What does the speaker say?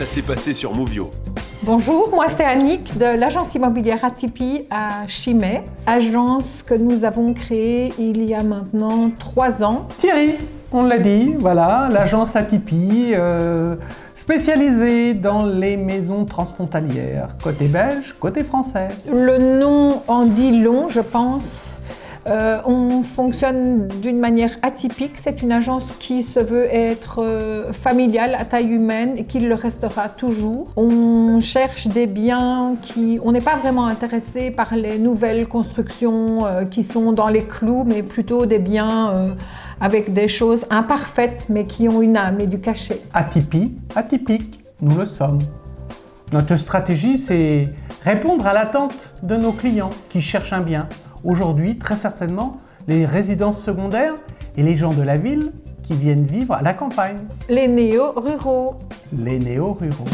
ça s'est passé sur Movio Bonjour, moi c'est Annick de l'agence immobilière Atipi à Chimay, agence que nous avons créée il y a maintenant trois ans. Thierry, on l'a dit, voilà, l'agence Atipi, euh, spécialisée dans les maisons transfrontalières, côté belge, côté français. Le nom en dit long, je pense. Euh, on fonctionne d'une manière atypique. C'est une agence qui se veut être euh, familiale, à taille humaine et qui le restera toujours. On cherche des biens qui... On n'est pas vraiment intéressé par les nouvelles constructions euh, qui sont dans les clous, mais plutôt des biens avec des choses imparfaites, mais qui ont une âme et du cachet. Atypie, atypique, nous le sommes. Notre stratégie, c'est répondre à l'attente de nos clients qui cherchent un bien aujourd'hui très certainement les résidences secondaires et les gens de la ville qui viennent vivre à la campagne. Les néo-ruraux. Les néo-ruraux.